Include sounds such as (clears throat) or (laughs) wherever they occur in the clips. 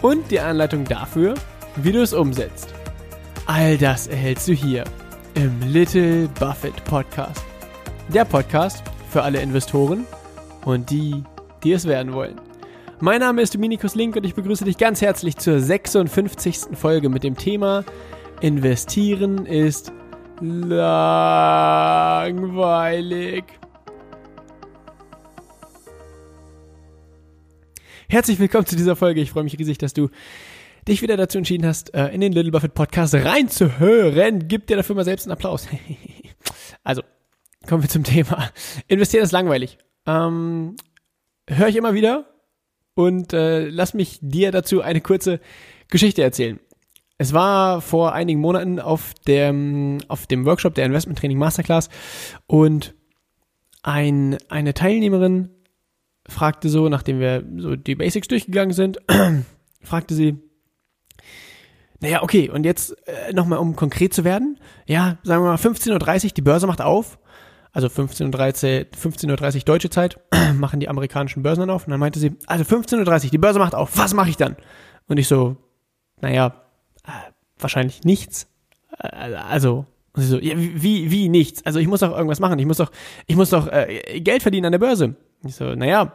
Und die Anleitung dafür, wie du es umsetzt. All das erhältst du hier im Little Buffett Podcast. Der Podcast für alle Investoren und die, die es werden wollen. Mein Name ist Dominikus Link und ich begrüße dich ganz herzlich zur 56. Folge mit dem Thema Investieren ist langweilig. Herzlich willkommen zu dieser Folge. Ich freue mich riesig, dass du dich wieder dazu entschieden hast, äh, in den Little Buffett Podcast reinzuhören. Gib dir dafür mal selbst einen Applaus. (laughs) also, kommen wir zum Thema. Investieren ist langweilig. Ähm, Höre ich immer wieder und äh, lass mich dir dazu eine kurze Geschichte erzählen. Es war vor einigen Monaten auf dem, auf dem Workshop der Investment Training Masterclass und ein, eine Teilnehmerin fragte so, nachdem wir so die Basics durchgegangen sind, (clears throat) fragte sie, naja, okay, und jetzt äh, nochmal, um konkret zu werden. Ja, sagen wir mal 15.30 Uhr, die Börse macht auf. Also 15.30 Uhr 15 Uhr deutsche Zeit (clears throat) machen die amerikanischen Börsen dann auf. Und dann meinte sie, also 15.30 Uhr, die Börse macht auf, was mache ich dann? Und ich so, naja, äh, wahrscheinlich nichts. Äh, also, und sie so, ja, wie, wie nichts? Also ich muss doch irgendwas machen. Ich muss doch, ich muss doch äh, Geld verdienen an der Börse. Ich so, naja,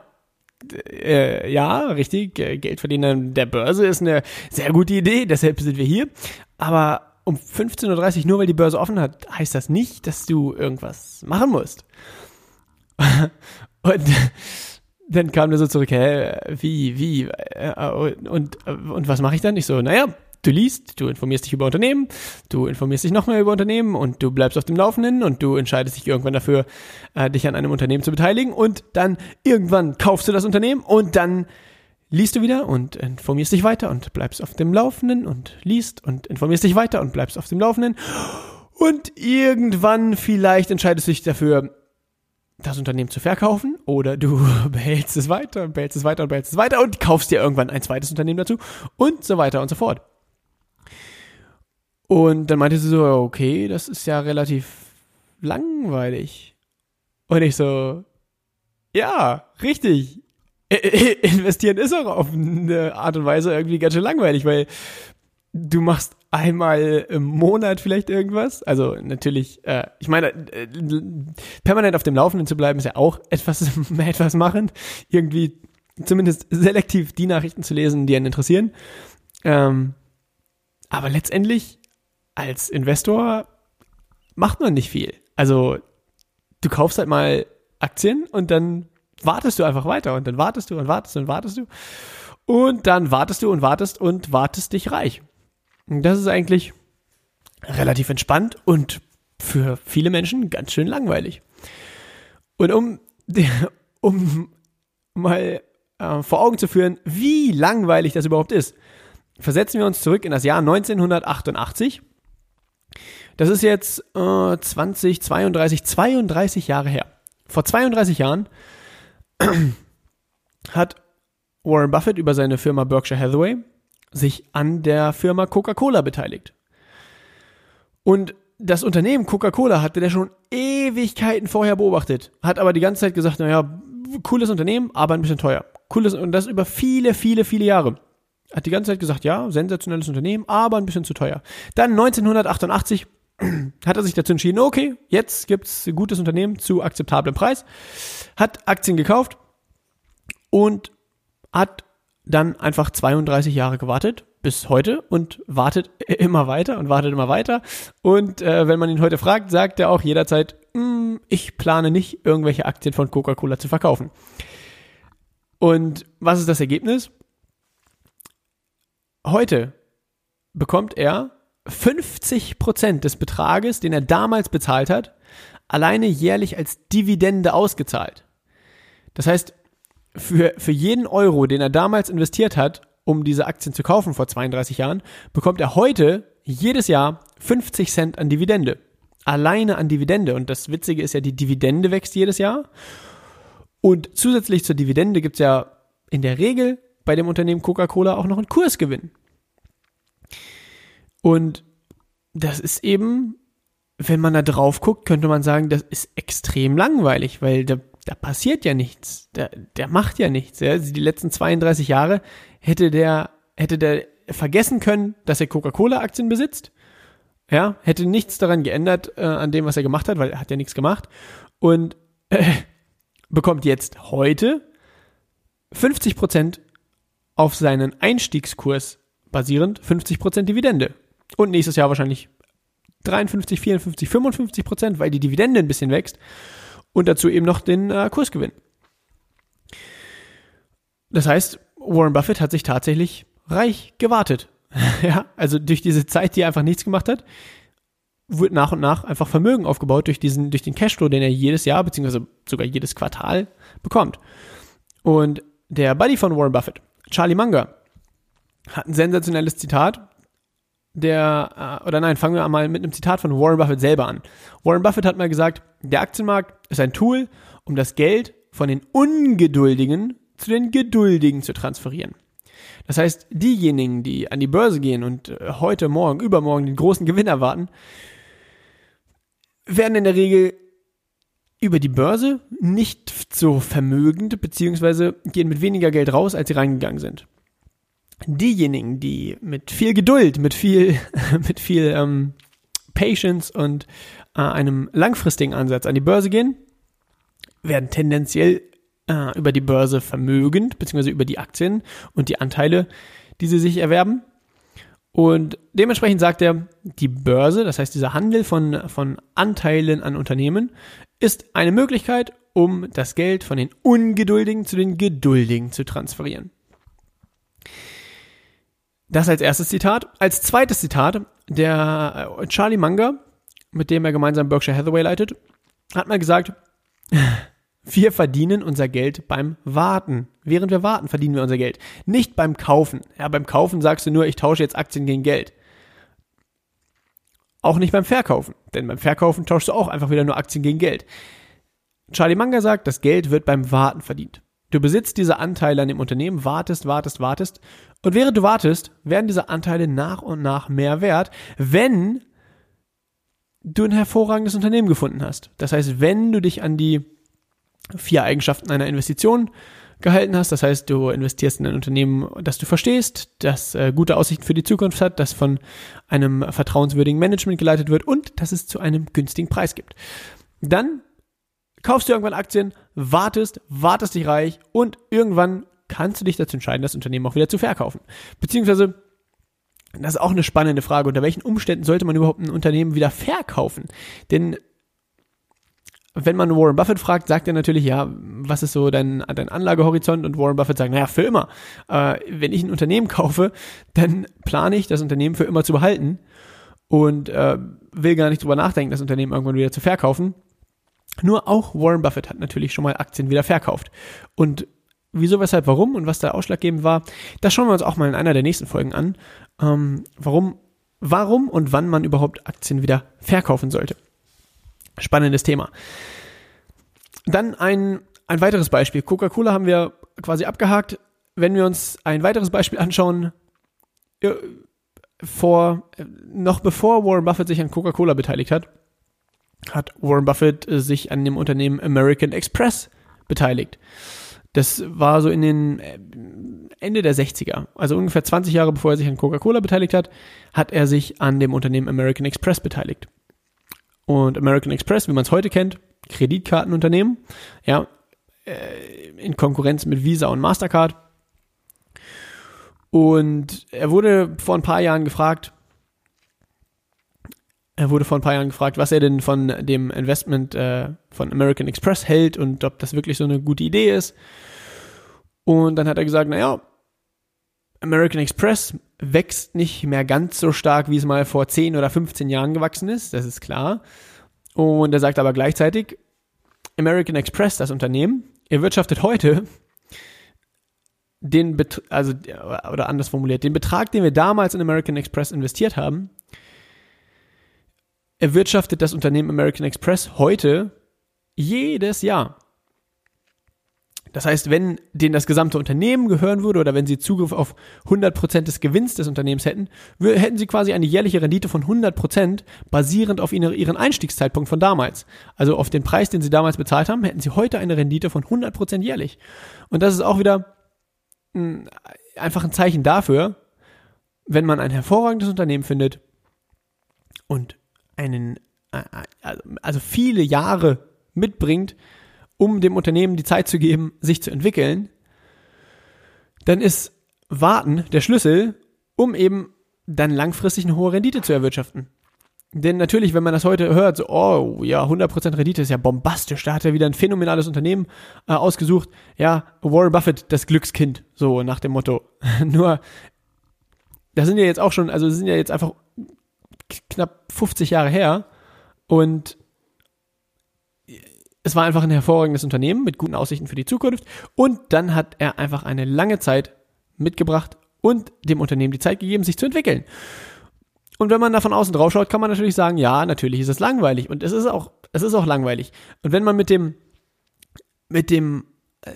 äh, ja, richtig, Geld verdienen an der Börse ist eine sehr gute Idee, deshalb sind wir hier. Aber um 15.30 Uhr, nur weil die Börse offen hat, heißt das nicht, dass du irgendwas machen musst. (laughs) und dann kam der so zurück, hä, wie, wie, äh, und, und, und was mache ich dann? Ich so, naja, du liest, du informierst dich über Unternehmen, du informierst dich noch mehr über Unternehmen und du bleibst auf dem Laufenden und du entscheidest dich irgendwann dafür, äh, dich an einem Unternehmen zu beteiligen und dann irgendwann kaufst du das Unternehmen und dann liest du wieder und informierst dich weiter und bleibst auf dem Laufenden und liest und informierst dich weiter und bleibst auf dem Laufenden und irgendwann vielleicht entscheidest du dich dafür, das Unternehmen zu verkaufen oder du (laughs) behältst es weiter und behältst es weiter und behältst es weiter und kaufst dir irgendwann ein zweites Unternehmen dazu und so weiter und so fort. Und dann meinte sie so, okay, das ist ja relativ langweilig. Und ich so, ja, richtig. Investieren ist auch auf eine Art und Weise irgendwie ganz schön langweilig, weil du machst einmal im Monat vielleicht irgendwas. Also natürlich, äh, ich meine, äh, permanent auf dem Laufenden zu bleiben, ist ja auch etwas, (laughs) etwas machen. Irgendwie zumindest selektiv die Nachrichten zu lesen, die einen interessieren. Ähm, aber letztendlich als Investor macht man nicht viel. Also du kaufst halt mal Aktien und dann wartest du einfach weiter und dann wartest du und wartest und wartest du und dann wartest du und wartest und wartest dich reich. Und das ist eigentlich relativ entspannt und für viele Menschen ganz schön langweilig. Und um, (laughs) um mal äh, vor Augen zu führen, wie langweilig das überhaupt ist, versetzen wir uns zurück in das Jahr 1988 das ist jetzt äh, 20, 32, 32 Jahre her. Vor 32 Jahren (clears throat) hat Warren Buffett über seine Firma Berkshire Hathaway sich an der Firma Coca-Cola beteiligt. Und das Unternehmen Coca-Cola hatte der schon Ewigkeiten vorher beobachtet, hat aber die ganze Zeit gesagt, naja, cooles Unternehmen, aber ein bisschen teuer. Cooles, und das über viele, viele, viele Jahre. Hat die ganze Zeit gesagt, ja, sensationelles Unternehmen, aber ein bisschen zu teuer. Dann 1988 (clears throat) hat er sich dazu entschieden, okay, jetzt gibt's ein gutes Unternehmen zu akzeptablem Preis, hat Aktien gekauft und hat dann einfach 32 Jahre gewartet bis heute und wartet (laughs) immer weiter und wartet immer weiter. Und äh, wenn man ihn heute fragt, sagt er auch jederzeit, mm, ich plane nicht, irgendwelche Aktien von Coca-Cola zu verkaufen. Und was ist das Ergebnis? Heute bekommt er 50 Prozent des Betrages, den er damals bezahlt hat, alleine jährlich als Dividende ausgezahlt. Das heißt, für, für jeden Euro, den er damals investiert hat, um diese Aktien zu kaufen vor 32 Jahren, bekommt er heute jedes Jahr 50 Cent an Dividende. Alleine an Dividende. Und das Witzige ist ja, die Dividende wächst jedes Jahr. Und zusätzlich zur Dividende gibt es ja in der Regel bei dem Unternehmen Coca-Cola auch noch einen Kursgewinn. Und das ist eben, wenn man da drauf guckt, könnte man sagen, das ist extrem langweilig, weil da, da passiert ja nichts. Der, der macht ja nichts. Ja. Die letzten 32 Jahre hätte der, hätte der vergessen können, dass er Coca-Cola-Aktien besitzt. Ja, hätte nichts daran geändert äh, an dem, was er gemacht hat, weil er hat ja nichts gemacht. Und äh, bekommt jetzt heute 50% auf seinen Einstiegskurs basierend 50% Dividende. Und nächstes Jahr wahrscheinlich 53, 54, 55 Prozent, weil die Dividende ein bisschen wächst. Und dazu eben noch den äh, Kursgewinn. Das heißt, Warren Buffett hat sich tatsächlich reich gewartet. (laughs) ja, also durch diese Zeit, die er einfach nichts gemacht hat, wird nach und nach einfach Vermögen aufgebaut durch diesen, durch den Cashflow, den er jedes Jahr, beziehungsweise sogar jedes Quartal bekommt. Und der Buddy von Warren Buffett, Charlie Munger, hat ein sensationelles Zitat, der, äh, oder nein, fangen wir mal mit einem Zitat von Warren Buffett selber an. Warren Buffett hat mal gesagt, der Aktienmarkt ist ein Tool, um das Geld von den Ungeduldigen zu den Geduldigen zu transferieren. Das heißt, diejenigen, die an die Börse gehen und äh, heute, morgen, übermorgen den großen Gewinn erwarten, werden in der Regel über die Börse nicht so vermögend, beziehungsweise gehen mit weniger Geld raus, als sie reingegangen sind diejenigen, die mit viel Geduld, mit viel, (laughs) mit viel ähm, Patience und äh, einem langfristigen Ansatz an die Börse gehen, werden tendenziell äh, über die Börse vermögend, beziehungsweise über die Aktien und die Anteile, die sie sich erwerben. Und dementsprechend sagt er, die Börse, das heißt dieser Handel von, von Anteilen an Unternehmen, ist eine Möglichkeit, um das Geld von den Ungeduldigen zu den Geduldigen zu transferieren. Das als erstes Zitat. Als zweites Zitat, der äh, Charlie Munger, mit dem er gemeinsam Berkshire Hathaway leitet, hat mal gesagt, wir verdienen unser Geld beim Warten. Während wir warten, verdienen wir unser Geld. Nicht beim Kaufen. Ja, beim Kaufen sagst du nur, ich tausche jetzt Aktien gegen Geld. Auch nicht beim Verkaufen. Denn beim Verkaufen tauschst du auch einfach wieder nur Aktien gegen Geld. Charlie Munger sagt, das Geld wird beim Warten verdient. Du besitzt diese Anteile an dem Unternehmen, wartest, wartest, wartest. Und während du wartest, werden diese Anteile nach und nach mehr wert, wenn du ein hervorragendes Unternehmen gefunden hast. Das heißt, wenn du dich an die vier Eigenschaften einer Investition gehalten hast, das heißt, du investierst in ein Unternehmen, das du verstehst, das äh, gute Aussichten für die Zukunft hat, das von einem vertrauenswürdigen Management geleitet wird und das es zu einem günstigen Preis gibt. Dann kaufst du irgendwann Aktien, wartest, wartest dich reich und irgendwann kannst du dich dazu entscheiden, das Unternehmen auch wieder zu verkaufen. Beziehungsweise, das ist auch eine spannende Frage, unter welchen Umständen sollte man überhaupt ein Unternehmen wieder verkaufen? Denn wenn man Warren Buffett fragt, sagt er natürlich, ja, was ist so dein, dein Anlagehorizont? Und Warren Buffett sagt, naja, für immer. Äh, wenn ich ein Unternehmen kaufe, dann plane ich, das Unternehmen für immer zu behalten und äh, will gar nicht drüber nachdenken, das Unternehmen irgendwann wieder zu verkaufen. Nur auch Warren Buffett hat natürlich schon mal Aktien wieder verkauft. Und wieso, weshalb, warum und was da ausschlaggebend war, das schauen wir uns auch mal in einer der nächsten Folgen an. Ähm, warum, warum und wann man überhaupt Aktien wieder verkaufen sollte. Spannendes Thema. Dann ein, ein weiteres Beispiel. Coca-Cola haben wir quasi abgehakt. Wenn wir uns ein weiteres Beispiel anschauen, äh, vor, noch bevor Warren Buffett sich an Coca-Cola beteiligt hat, hat Warren Buffett äh, sich an dem Unternehmen American Express beteiligt. Das war so in den äh, Ende der 60er, also ungefähr 20 Jahre bevor er sich an Coca-Cola beteiligt hat, hat er sich an dem Unternehmen American Express beteiligt. Und American Express, wie man es heute kennt, Kreditkartenunternehmen, ja, äh, in Konkurrenz mit Visa und Mastercard. Und er wurde vor ein paar Jahren gefragt, er wurde vor ein paar Jahren gefragt, was er denn von dem Investment äh, von American Express hält und ob das wirklich so eine gute Idee ist. Und dann hat er gesagt, naja, American Express wächst nicht mehr ganz so stark, wie es mal vor 10 oder 15 Jahren gewachsen ist, das ist klar. Und er sagt aber gleichzeitig, American Express, das Unternehmen, erwirtschaftet heute den, Bet also, oder anders formuliert, den Betrag, den wir damals in American Express investiert haben, erwirtschaftet das Unternehmen American Express heute jedes Jahr. Das heißt, wenn denen das gesamte Unternehmen gehören würde oder wenn sie Zugriff auf 100% des Gewinns des Unternehmens hätten, hätten sie quasi eine jährliche Rendite von 100% basierend auf ihren Einstiegszeitpunkt von damals. Also auf den Preis, den sie damals bezahlt haben, hätten sie heute eine Rendite von 100% jährlich. Und das ist auch wieder ein, einfach ein Zeichen dafür, wenn man ein hervorragendes Unternehmen findet und einen, äh, also viele Jahre mitbringt, um dem Unternehmen die Zeit zu geben, sich zu entwickeln, dann ist Warten der Schlüssel, um eben dann langfristig eine hohe Rendite zu erwirtschaften. Denn natürlich, wenn man das heute hört, so, oh ja, 100% Rendite ist ja bombastisch, da hat er wieder ein phänomenales Unternehmen äh, ausgesucht. Ja, Warren Buffett, das Glückskind, so nach dem Motto. (laughs) Nur, das sind ja jetzt auch schon, also sind ja jetzt einfach knapp 50 Jahre her und es war einfach ein hervorragendes Unternehmen mit guten Aussichten für die Zukunft und dann hat er einfach eine lange Zeit mitgebracht und dem Unternehmen die Zeit gegeben, sich zu entwickeln. Und wenn man da von außen drauf schaut, kann man natürlich sagen, ja, natürlich ist es langweilig und es ist auch, es ist auch langweilig. Und wenn man mit dem, mit dem, äh,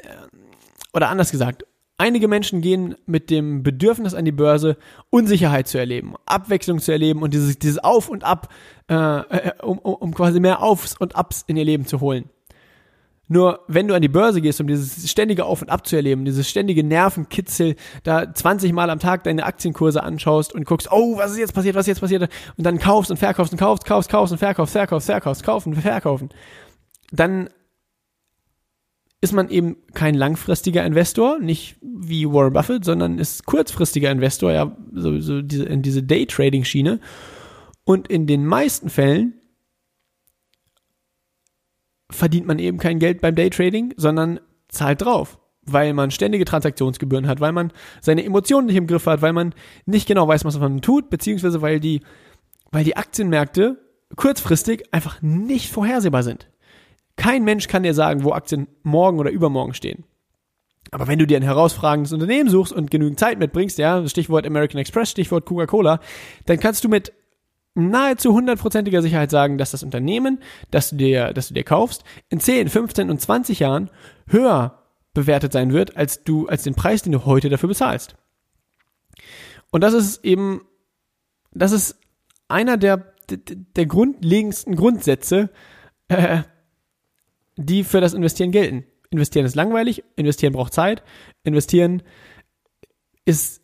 oder anders gesagt, einige Menschen gehen mit dem Bedürfnis an die Börse, Unsicherheit zu erleben, Abwechslung zu erleben und dieses, dieses Auf und Ab, äh, äh um, um, quasi mehr Aufs und Abs in ihr Leben zu holen. Nur wenn du an die Börse gehst, um dieses ständige Auf und Ab zu erleben, dieses ständige Nervenkitzel, da 20 Mal am Tag deine Aktienkurse anschaust und guckst, oh, was ist jetzt passiert, was ist jetzt passiert, und dann kaufst und verkaufst und kaufst, kaufst, kaufst und verkaufst, verkaufst, verkaufst, kaufen, verkaufen, dann ist man eben kein langfristiger Investor, nicht wie Warren Buffett, sondern ist kurzfristiger Investor, ja, so, so diese, in diese Day-Trading-Schiene. Und in den meisten Fällen verdient man eben kein Geld beim Daytrading, sondern zahlt drauf, weil man ständige Transaktionsgebühren hat, weil man seine Emotionen nicht im Griff hat, weil man nicht genau weiß, was man tut, beziehungsweise weil die, weil die Aktienmärkte kurzfristig einfach nicht vorhersehbar sind. Kein Mensch kann dir sagen, wo Aktien morgen oder übermorgen stehen. Aber wenn du dir ein herausfragendes Unternehmen suchst und genügend Zeit mitbringst, ja, Stichwort American Express, Stichwort Coca-Cola, dann kannst du mit nahezu hundertprozentiger Sicherheit sagen, dass das Unternehmen, das du dir, das du dir kaufst, in 10, 15 und 20 Jahren höher bewertet sein wird, als du, als den Preis, den du heute dafür bezahlst. Und das ist eben, das ist einer der, der, grundlegendsten Grundsätze, äh, die für das Investieren gelten. Investieren ist langweilig, investieren braucht Zeit, investieren ist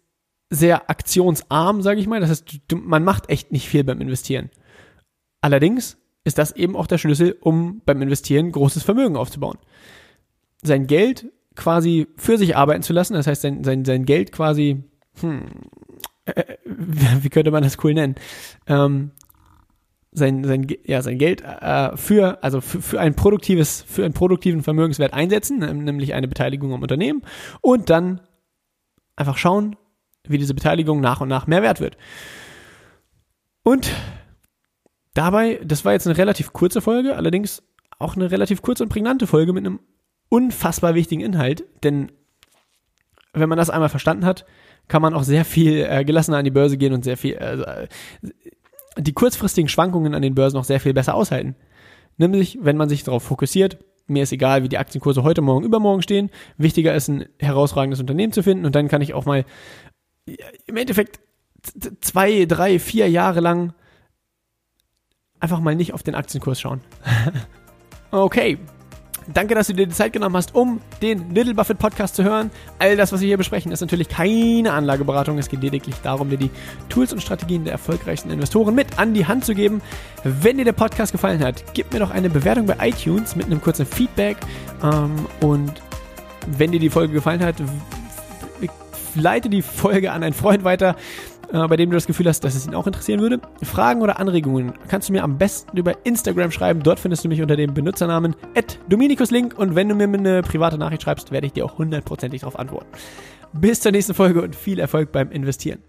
sehr aktionsarm, sage ich mal. Das heißt, du, man macht echt nicht viel beim Investieren. Allerdings ist das eben auch der Schlüssel, um beim Investieren großes Vermögen aufzubauen. Sein Geld quasi für sich arbeiten zu lassen, das heißt, sein, sein, sein Geld quasi, hm, äh, (laughs) wie könnte man das cool nennen? Ähm, sein, sein, ja, sein Geld äh, für, also für, für ein produktives, für einen produktiven Vermögenswert einsetzen, nämlich eine Beteiligung am Unternehmen und dann einfach schauen, wie diese Beteiligung nach und nach mehr wert wird. Und dabei, das war jetzt eine relativ kurze Folge, allerdings auch eine relativ kurze und prägnante Folge mit einem unfassbar wichtigen Inhalt, denn wenn man das einmal verstanden hat, kann man auch sehr viel äh, gelassener an die Börse gehen und sehr viel, äh, die kurzfristigen Schwankungen an den Börsen noch sehr viel besser aushalten. Nämlich, wenn man sich darauf fokussiert, mir ist egal, wie die Aktienkurse heute, morgen, übermorgen stehen. Wichtiger ist, ein herausragendes Unternehmen zu finden und dann kann ich auch mal im Endeffekt zwei, drei, vier Jahre lang einfach mal nicht auf den Aktienkurs schauen. (laughs) okay. Danke, dass du dir die Zeit genommen hast, um den Little Buffett Podcast zu hören. All das, was wir hier besprechen, ist natürlich keine Anlageberatung. Es geht lediglich darum, dir die Tools und Strategien der erfolgreichsten Investoren mit an die Hand zu geben. Wenn dir der Podcast gefallen hat, gib mir doch eine Bewertung bei iTunes mit einem kurzen Feedback. Ähm, und wenn dir die Folge gefallen hat, leite die Folge an einen Freund weiter, äh, bei dem du das Gefühl hast, dass es ihn auch interessieren würde. Fragen oder Anregungen kannst du mir am besten über Instagram schreiben. Dort findest du mich unter dem Benutzernamen @dominikuslink und wenn du mir eine private Nachricht schreibst, werde ich dir auch hundertprozentig darauf antworten. Bis zur nächsten Folge und viel Erfolg beim Investieren.